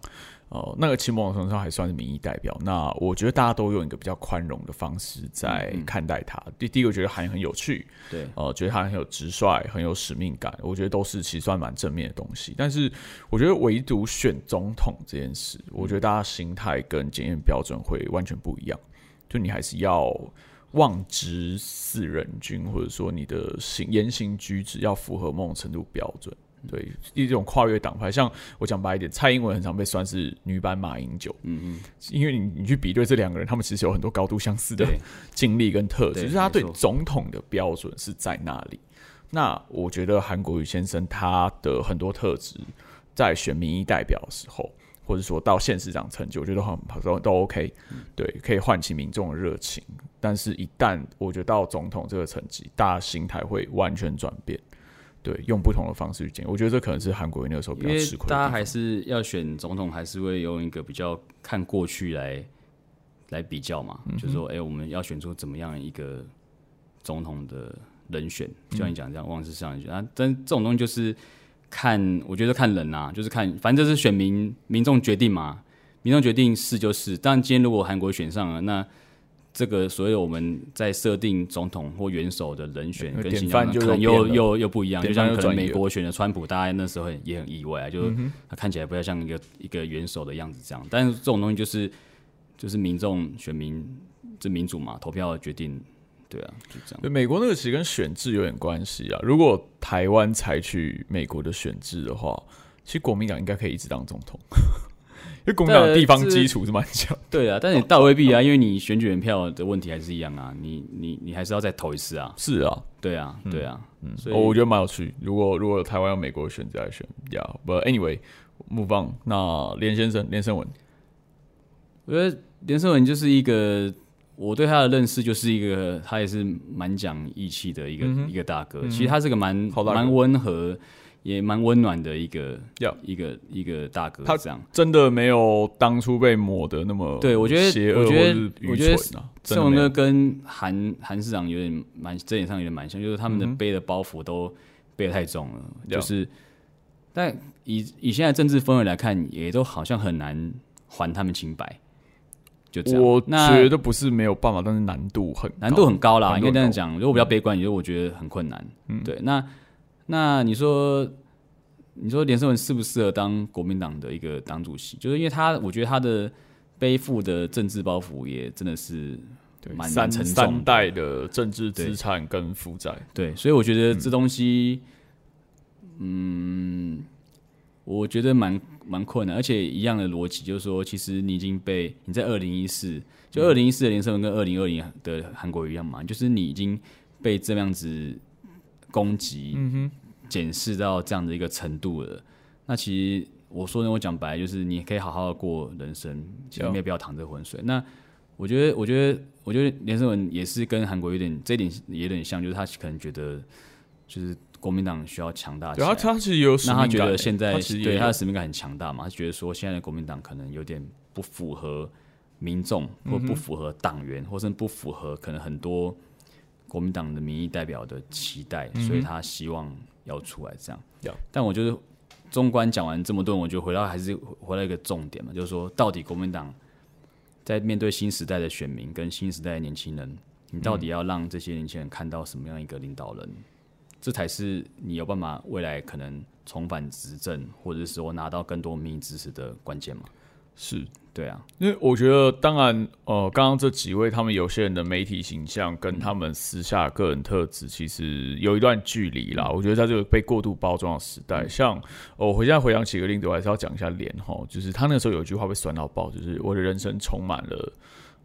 哦，那个秦某程度上还算是民意代表。那我觉得大家都用一个比较宽容的方式在看待他。第第一个，觉得韩很有趣，对，呃，觉得他很有直率，很有使命感。我觉得都是其实算蛮正面的东西。但是，我觉得唯独选总统这件事，我觉得大家心态跟检验标准会完全不一样。就你还是要望之四人君，或者说你的行言行举止要符合某种程度标准。对一种跨越党派，像我讲白一点，蔡英文很常被算是女版马英九，嗯嗯，因为你你去比对这两个人，他们其实有很多高度相似的经历跟特质，就是他对总统的标准是在那里。那我觉得韩国瑜先生他的很多特质，在选民意代表的时候，或者说到县市长成就，我觉得很都都 OK，对，可以唤起民众的热情。但是，一旦我觉得到总统这个层级，大家心态会完全转变。对，用不同的方式去建，我觉得这可能是韩国那个时候比较吃亏。大家还是要选总统，还是会用一个比较看过去来来比较嘛？就是说，哎，我们要选出怎么样一个总统的人选？就像你讲这样，望是上一句啊，但这种东西就是看，我觉得看人啊，就是看，反正这是选民民众决定嘛，民众决定是就是。但今天如果韩国选上了，那这个所有我们在设定总统或元首的人选跟形象，可能又又又不一样。就像可能美国选的川普，大家那时候也很意外，就他看起来不要像一个一个元首的样子这样。但是这种东西就是就是民众选民这民主嘛，投票决定，对啊，就这样。对美国那个其实跟选制有点关系啊。如果台湾采取美国的选制的话，其实国民党应该可以一直当总统。因为国民党地方基础是蛮强，对啊，但是你倒未必啊，因为你选举人票的问题还是一样啊，你你你还是要再投一次啊，是啊，对啊，对啊，嗯，所以我觉得蛮有趣。如果如果台湾有美国选择来选，呀，不，anyway，move on。那连先生，连胜文，我觉得连胜文就是一个，我对他的认识就是一个，他也是蛮讲义气的一个一个大哥。其实他是个蛮蛮温和。也蛮温暖的一个，要一个一个大哥，他这样真的没有当初被抹的那么对我觉得，我觉得，我觉得盛文哥跟韩韩市长有点蛮这点上有点蛮像，就是他们的背的包袱都背的太重了，就是，但以以现在政治氛围来看，也都好像很难还他们清白。就这样，我觉得不是没有办法，但是难度很难度很高啦。应该这样讲，如果比较悲观，也就我觉得很困难。嗯，对，那。那你说，你说连胜文适不适合当国民党的一个党主席？就是因为他，我觉得他的背负的政治包袱也真的是蛮三沉三代的政治资产跟负债。对，所以我觉得这东西，嗯，我觉得蛮蛮困难。而且一样的逻辑，就是说，其实你已经被你在二零一四，就二零一四的连胜文跟二零二零的韩国一样嘛，就是你已经被这样子攻击。嗯哼。检视到这样的一个程度了，那其实我说呢，我讲白就是你可以好好的过人生，其实没有必要淌这浑水。那我觉得，我觉得，我觉得连胜文也是跟韩国有点这一点也有点像，就是他可能觉得就是国民党需要强大。对，他他其实有那他觉得现在对他的使命感很强大嘛？他觉得说现在的国民党可能有点不符合民众，或不符合党员，或是不符合可能很多国民党的民意代表的期待，所以他希望。要出来这样，但我觉得中观讲完这么多，我觉得回到还是回到一个重点嘛，就是说，到底国民党在面对新时代的选民跟新时代的年轻人，你到底要让这些年轻人看到什么样一个领导人？这才是你有办法未来可能重返执政，或者是说拿到更多民意支持的关键嘛？是。对啊，因为我觉得，当然，呃，刚刚这几位他们有些人的媒体形象跟他们私下个人特质其实有一段距离啦。我觉得在这个被过度包装的时代，像我回现在回想起一个例子，我还是要讲一下脸哈，就是他那个时候有一句话被酸到爆，就是我的人生充满了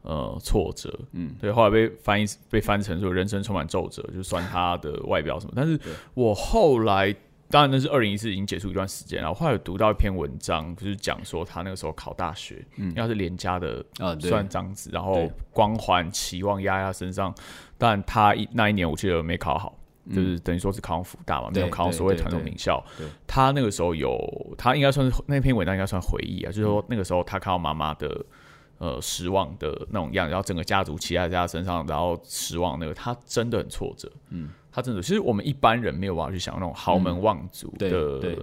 呃挫折，嗯，对，后来被翻译被翻成说人生充满皱褶，就酸他的外表什么，但是我后来。当然那是二零一四已经结束一段时间了后后来有读到一篇文章，就是讲说他那个时候考大学，嗯，要是连家的啊算章子，然后光环期望压在他身上，但他一那一年我记得没考好，就是等于说是考上福大嘛，没有考上所谓传统名校。他那个时候有，他应该算是那篇文章应该算回忆啊，就是说那个时候他看到妈妈的呃失望的那种样，然后整个家族期待在他身上，然后失望那个，他真的很挫折，嗯。他真的，其实我们一般人没有办法去想那种豪门望族的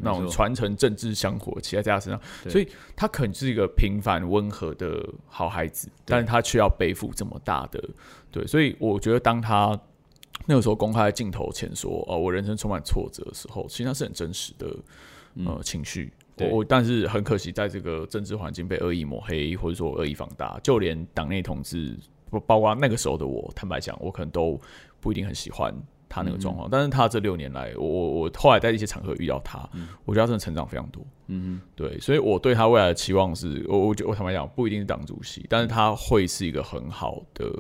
那种传承政治香火骑在他身上，所以他可能是一个平凡温和的好孩子，但是他却要背负这么大的对，所以我觉得当他那个时候公开镜头前说哦，我人生充满挫折的时候，其实他是很真实的呃情绪。我但是很可惜，在这个政治环境被恶意抹黑或者说恶意放大，就连党内同志不包括那个时候的我，坦白讲，我可能都不一定很喜欢。他那个状况，但是他这六年来，我我我后来在一些场合遇到他，我觉得他真的成长非常多。嗯对，所以我对他未来的期望是，我我觉我坦白讲，不一定是党主席，但是他会是一个很好的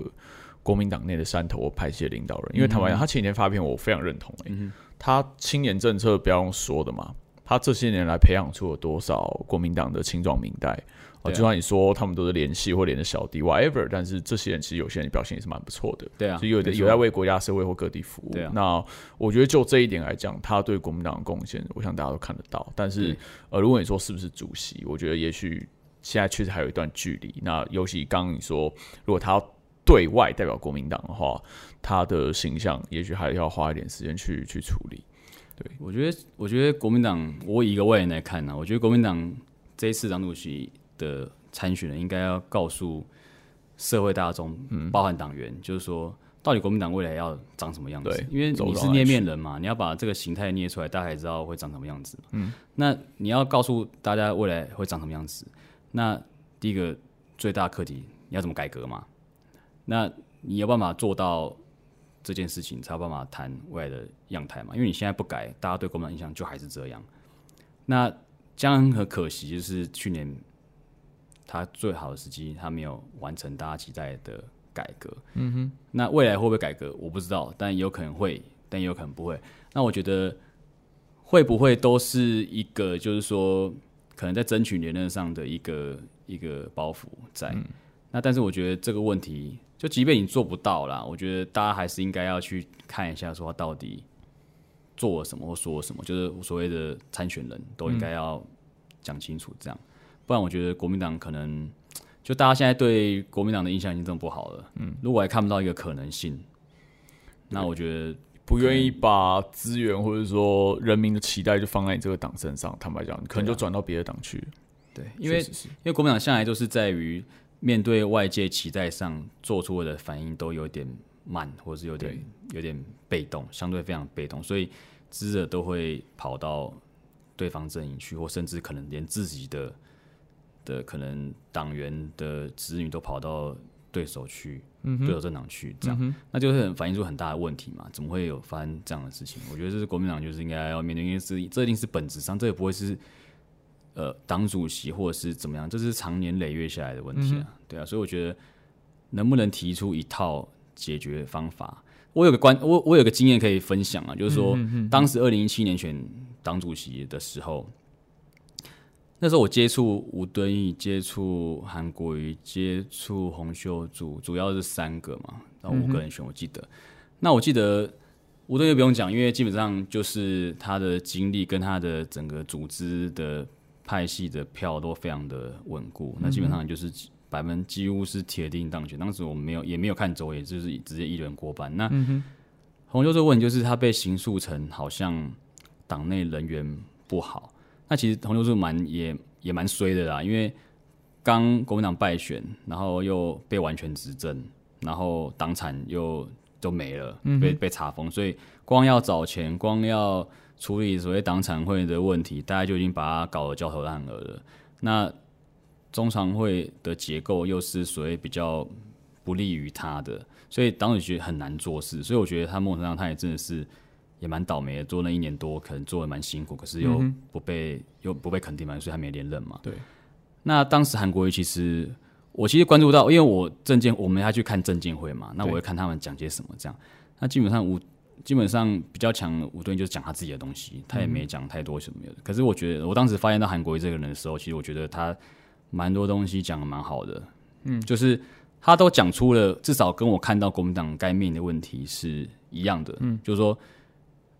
国民党内的山头派系领导人。因为坦白讲，他前几天发片，我非常认同。嗯他青年政策不要用说的嘛，他这些年来培养出了多少国民党的青壮明代。啊，就算你说他们都是联系或连的小弟，whatever，但是这些人其实有些人表现也是蛮不错的，对啊，就有的有在为国家社会或各地服务。对啊，那我觉得就这一点来讲，他对国民党的贡献，我想大家都看得到。但是，呃，如果你说是不是主席，我觉得也许现在确实还有一段距离。那尤其刚刚你说，如果他要对外代表国民党的话，他的形象也许还要花一点时间去去处理。对我觉得，我觉得国民党，我以一个外人来看呢，我觉得国民党这一次党主席。的参选人应该要告诉社会大众，嗯包含党员，就是说，到底国民党未来要长什么样子？因为你是捏面人嘛，你要把这个形态捏出来，大家才知道会长什么样子。嗯，那你要告诉大家未来会长什么样子？那第一个最大课题，你要怎么改革嘛？那你有办法做到这件事情，才有办法谈未来的样态嘛？因为你现在不改，大家对国民党印象就还是这样。那将很可惜，就是去年。他最好的时机，他没有完成大家期待的改革。嗯哼，那未来会不会改革，我不知道，但有可能会，但也有可能不会。那我觉得会不会都是一个，就是说，可能在争取连任上的一个一个包袱在。那但是我觉得这个问题，就即便你做不到啦，我觉得大家还是应该要去看一下，说他到底做了什么或说了什么，就是所谓的参选人都应该要讲清楚这样。不然，我觉得国民党可能就大家现在对国民党的印象已经这么不好了。嗯，如果还看不到一个可能性，那我觉得不愿意把资源或者说人民的期待就放在你这个党身上，坦白讲，可能就转到别的党去。对，因为因为国民党向来都是在于面对外界期待上做出的反应都有点慢，或者是有点有点被动，相对非常被动，所以知者都会跑到对方阵营去，或甚至可能连自己的。的可能党员的子女都跑到对手去，对手政党去，这样，那就是很反映出很大的问题嘛？怎么会有发生这样的事情？我觉得这是国民党就是应该要面对，因为这这一定是本质上，这也不会是呃党主席或者是怎么样，这是长年累月下来的问题啊，对啊，所以我觉得能不能提出一套解决方法？我有个观，我我有个经验可以分享啊，就是说当时二零一七年选党主席的时候。那时候我接触吴敦义，接触韩国瑜，接触洪秀柱，主要是三个嘛，然后五个人选，我记得。那我记得吴敦义不用讲，因为基本上就是他的经历跟他的整个组织的派系的票都非常的稳固，那基本上就是百分几乎是铁定当选。当时我们没有也没有看走，也就是直接一人过半。那洪秀柱问题就是他被刑诉成好像党内人员不好。那其实洪秀柱蛮也也蛮衰的啦，因为刚国民党败选，然后又被完全执政，然后党产又都没了，被被查封，所以光要找钱，光要处理所谓党产会的问题，大家就已经把它搞得焦头烂额了。那中常会的结构又是所谓比较不利于他的，所以党主席很难做事。所以我觉得他某种程度上他也真的是也蛮倒霉的，做那一年多可能做的蛮辛苦，可是又不被又不被肯定嘛，所以他没连任嘛。对。那当时韩国瑜其实我其实关注到，因为我证监我们要去看证监会嘛，那我会看他们讲些什么这样。那基本上吴基本上比较强吴敦义就是讲他自己的东西，他也没讲太多什么的。可是我觉得我当时发现到韩国瑜这个人的时候，其实我觉得他蛮多东西讲的蛮好的，嗯，就是他都讲出了至少跟我看到国民党该面临的问题是一样的，嗯，就是说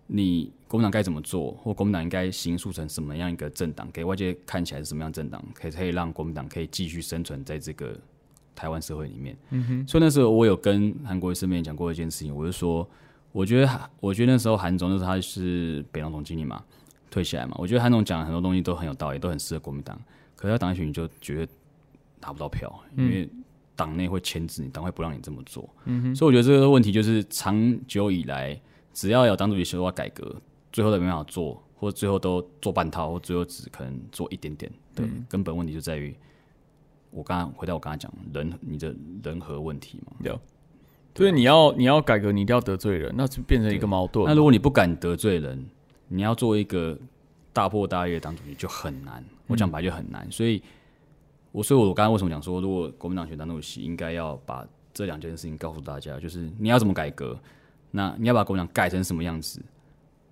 你。国民党该怎么做，或国民党应该形塑成什么样一个政党，给外界看起来是什么样政党，可以可以让国民党可以继续生存在这个台湾社会里面。嗯哼。所以那时候我有跟韩国瑜身边讲过一件事情，我就说，我觉得我觉得那时候韩总就是他是北农总经理嘛，退下来嘛，我觉得韩总讲很多东西都很有道理，都很适合国民党。可是他党内群就觉得拿不到票，因为党内会牵制你，党会不让你这么做。嗯哼。所以我觉得这个问题就是长久以来，只要有党主席说要改革。最后都没办法做，或者最后都做半套，或最后只可能做一点点。对，根本问题就在于我刚刚回到我刚才讲人，你的人和问题嘛。有，所以你要你要改革，你一定要得罪人，那就变成一个矛盾。那如果你不敢得罪人，你要做一个大破大业当主席就很难。我讲白就很难。所以，我所以我刚刚为什么讲说，如果国民党选党主席，应该要把这两件事情告诉大家，就是你要怎么改革，那你要把国民党改成什么样子？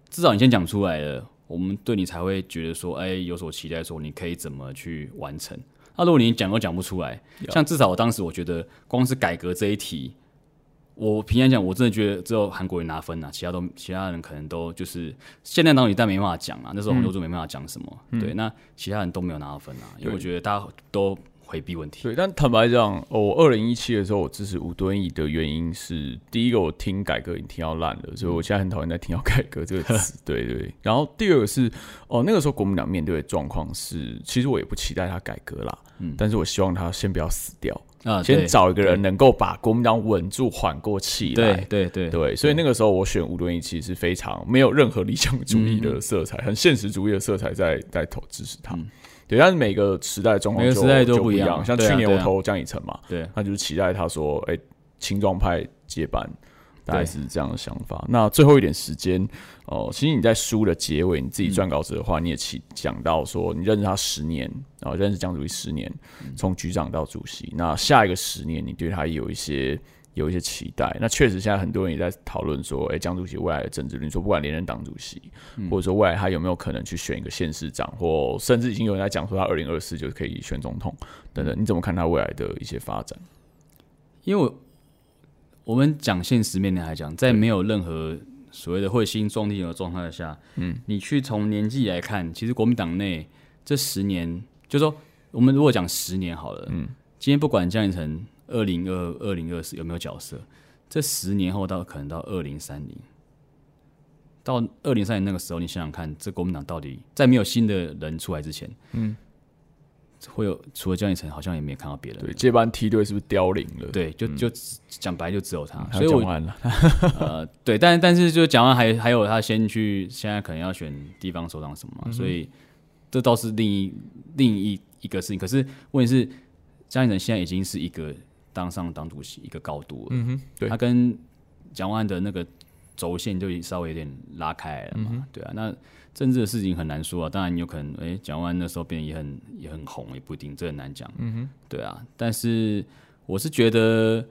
至少你先讲出来了，我们对你才会觉得说，哎，有所期待，说你可以怎么去完成。那如果你讲都讲不出来，像至少我当时我觉得，光是改革这一题，我平常讲，我真的觉得只有韩国人拿分啊，其他都其他人可能都就是现在当你但没办法讲啊，那时候洪秀柱没办法讲什么，对，那其他人都没有拿到分啊，因为我觉得大家都。回避问题。对，但坦白讲，我二零一七的时候，我支持吴敦义的原因是，第一个我听改革已经听到烂了，所以我现在很讨厌在听到改革这个词。<laughs> 对对。然后第二个是，哦，那个时候国民党面对的状况是，其实我也不期待他改革啦，嗯，但是我希望他先不要死掉啊，先找一个人能够把国民党稳住、缓过气来。对对对对。所以那个时候我选吴敦义，其实是非常没有任何理想主义的色彩，很现实主义的色彩在在投支持他。对，但是每个时代状况每个时代都不一样。像去年我投江以诚嘛，对，那就是期待他说，哎，青壮派接班，大概是这样的想法。那最后一点时间，哦，其实你在书的结尾，你自己撰稿子的话，你也起讲到说，你认识他十年，然后认识江主席十年，从局长到主席，那下一个十年，你对他有一些。有一些期待，那确实现在很多人也在讨论说，哎，江主席未来的政治，你说不管连任党主席，或者说未来他有没有可能去选一个县市长，或甚至已经有人在讲说他二零二四就可以选总统等等，你怎么看他未来的一些发展？因为我们讲现实面来讲，在没有任何所谓的彗星撞地球的状态下，嗯，你去从年纪来看，其实国民党内这十年，就说我们如果讲十年好了，嗯，今天不管江宜成。二零二二零二四有没有角色？这十年后到可能到二零三零，到二零三零那个时候，你想想看，这国民党到底在没有新的人出来之前，嗯，会有除了江一成，好像也没有看到别人。对，接班梯队是不是凋零了？对，就就讲白就只有他。所以讲完了。<laughs> 呃，对，但但是就讲完还还有他先去，现在可能要选地方首长什么，所以这倒是另一另一一个事情。可是问题是，江宜成现在已经是一个。当上党主席一个高度了，嗯哼，对，他跟蒋万的那个轴线就稍微有点拉开了嘛，对啊，那政治的事情很难说啊，当然有可能，哎，蒋万那时候变得也很也很红，也不一定，这很难讲，嗯哼，对啊，但是我是觉得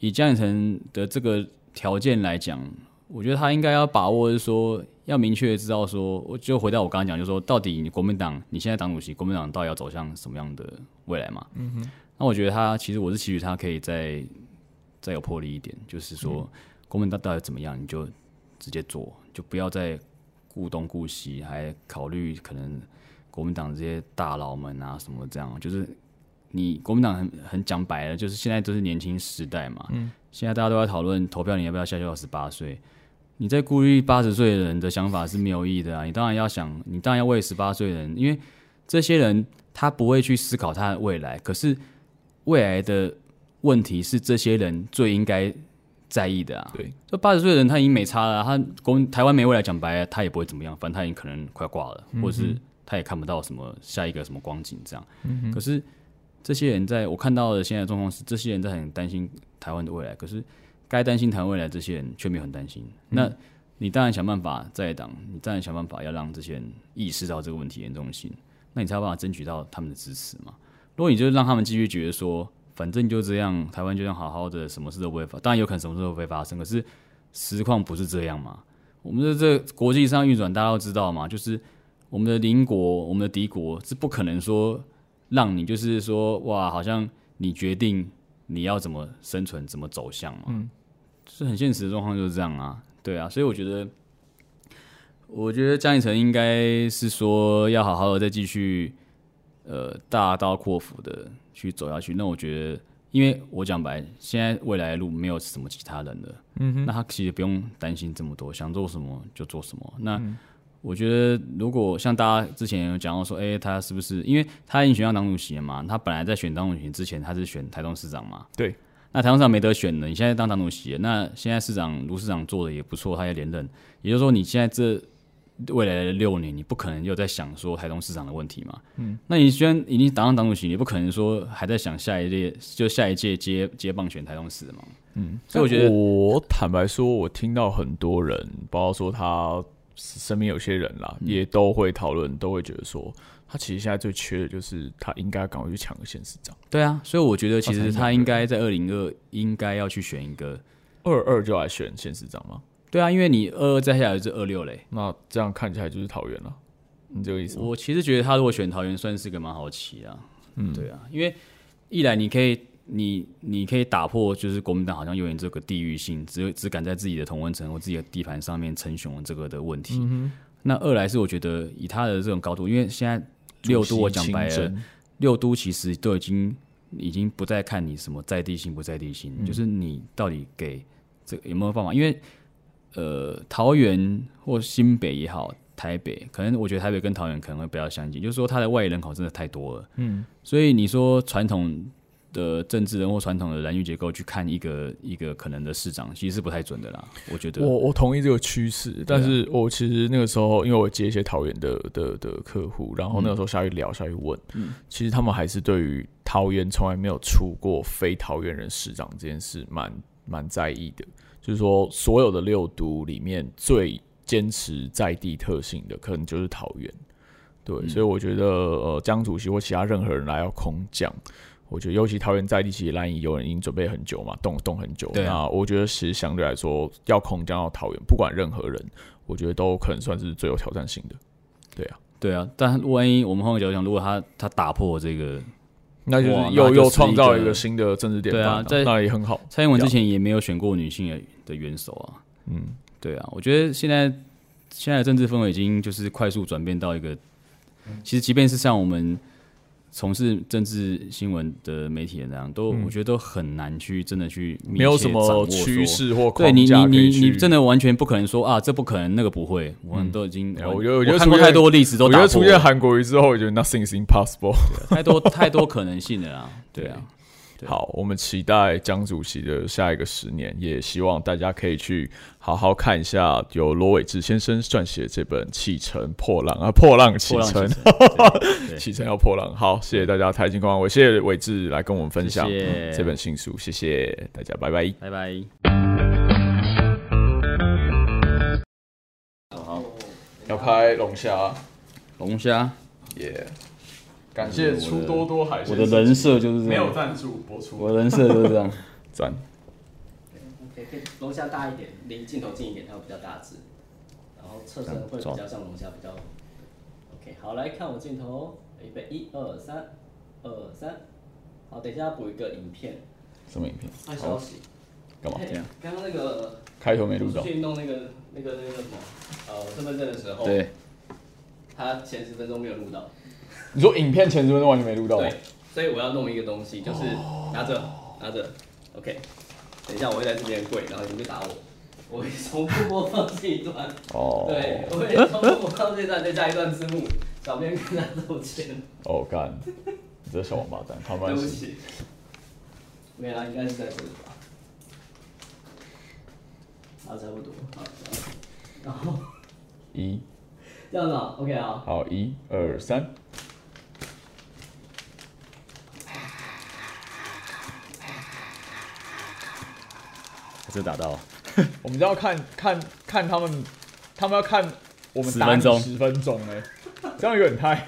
以江永成的这个条件来讲，我觉得他应该要把握，是说要明确知道说，我就回到我刚刚讲，就是说到底你国民党你现在党主席，国民党到底要走向什么样的未来嘛，嗯哼。那我觉得他其实我是期许他可以再再有魄力一点，就是说国民党到底怎么样，你就直接做，就不要再顾东顾西，还考虑可能国民党这些大佬们啊什么这样。就是你国民党很很讲白了，就是现在都是年轻时代嘛，嗯，现在大家都在讨论投票，你要不要下修到十八岁？你在顾虑八十岁的人的想法是没有意义的啊！你当然要想，你当然要为十八岁的人，因为这些人他不会去思考他的未来，可是未来的问题是这些人最应该在意的啊！对，这八十岁的人他已经没差了，他国台湾没未来，讲白了他也不会怎么样，反正他已经可能快挂了，或者是他也看不到什么下一个什么光景这样。可是这些人在我看到的现在状况是，这些人在很担心台湾的未来，可是。该担心台湾未来，这些人却没有很担心。那你当然想办法在党，你当然想办法要让这些人意识到这个问题严重性，那你才有办法争取到他们的支持嘛。如果你就让他们继续觉得说，反正就这样，台湾就这样好好的，什么事都不会发，当然有可能什么事都不会发生。可是实况不是这样嘛？我们的这国际上运转，大家都知道嘛，就是我们的邻国、我们的敌国是不可能说让你就是说哇，好像你决定。你要怎么生存，怎么走向嘛？嗯，是很现实的状况，就是这样啊。对啊，所以我觉得，我觉得江一成应该是说要好好的再继续，呃，大刀阔斧的去走下去。那我觉得，因为我讲白，现在未来的路没有什么其他人了，嗯哼，那他其实不用担心这么多，想做什么就做什么。那我觉得，如果像大家之前有讲到说，哎，他是不是因为他已经选上党主席了嘛？他本来在选党主席之前，他是选台东市长嘛？对。那台东市长没得选了，你现在当党主席，那现在市长卢市长做的也不错，他也连任。也就是说，你现在这未来的六年，你不可能又在想说台东市长的问题嘛？嗯。那你虽然已经当上党主席，你不可能说还在想下一届就下一届接接棒选台东市嘛？嗯。所以我觉得，我坦白说，我听到很多人，包括说他。身边有些人啦，也都会讨论，都会觉得说，他其实现在最缺的就是他应该赶快去抢个县市长。对啊，所以我觉得其实他应该在二零二应该要去选一个二二就来选县市长吗？对啊，因为你二二再下来是二六嘞，那这样看起来就是桃园了。你这个意思？我其实觉得他如果选桃园，算是个蛮好棋啊。嗯，对啊，因为一来你可以。你你可以打破，就是国民党好像有点这个地域性，只只敢在自己的同温层或自己的地盘上面称雄这个的问题。那二来是我觉得以他的这种高度，因为现在六都我讲白了，六都其实都已经已经不再看你什么在地性不在地性，就是你到底给这有没有办法？因为呃，桃园或新北也好，台北可能我觉得台北跟桃园可能会比较相近，就是说它的外人口真的太多了。嗯，所以你说传统。的政治人或传统的蓝绿结构去看一个一个可能的市长，其实是不太准的啦。我觉得，我我同意这个趋势，但是我其实那个时候，因为我接一些桃园的的的客户，然后那个时候下去聊，下去问，嗯，其实他们还是对于桃园从来没有出过非桃园人市长这件事，蛮蛮在意的。就是说，所有的六都里面最坚持在地特性的，可能就是桃园。对，所以我觉得，呃，江主席或其他任何人来要空降。我觉得，尤其桃园在地，其实蓝营有人已经准备很久嘛，动动很久。那我觉得，其实相对来说，要空降到桃园，不管任何人，我觉得都可能算是最有挑战性的。对啊，对啊。但万一我们换个角度讲，如果他他打破这个，那就是又又创造一个新的政治典范啊，那也很好。蔡英文之前也没有选过女性的的元首啊。嗯，对啊。我觉得现在现在的政治氛围已经就是快速转变到一个，其实即便是像我们。从事政治新闻的媒体人那样，都我觉得都很难去真的去没有什么趋势或对你你你你真的完全不可能说啊，这不可能，那个不会，我们都已经我觉得我觉得看过太多历史，都我觉得出现韩国瑜之后，我觉得 nothing is impossible，太多太多可能性的啦，<laughs> 对啊。好，我们期待江主席的下一个十年，也希望大家可以去好好看一下由罗伟志先生撰写这本《启程破浪》啊，《破浪启程》，<laughs> 启程。要破浪。好，谢谢大家，台金光，我谢谢伟志来跟我们分享这本新书，谢谢大家，拜拜，拜拜。好，要拍龙虾，龙虾，耶。感谢出多多海鲜。我的人设就是这样。没有赞助播出。我的人设就是这样。<laughs> 赞。OK，可以龙虾大一点，离镜头近一点，它会比较大只。然后侧身会比较像龙虾，比较。OK，好，来看我镜头，预备，一二三，二三。好，等一下补一个影片。什么影片？坏消息。干嘛？这样。刚刚那个。开头没录到。去弄那个那个那个什么，呃，身份证的时候。对。他前十分钟没有录到。你说影片前十分钟完全没录到？对，所以我要弄一个东西，就是拿着拿着，OK。等一下我会在这边跪，然后你们就打我。我会重复播放这一段。哦，对，我会重复播放这一段，再加一段字幕。小编跟他道歉。哦干，你这小王八蛋，好没对不。起。没啦，应该是在这里吧。啊，差不多。好，这样然后一，这样子啊，OK 啊。好，一二三，这打到，<laughs> 我们就要看看看他们，他们要看我们10打你分钟。十分钟哎、这样有点太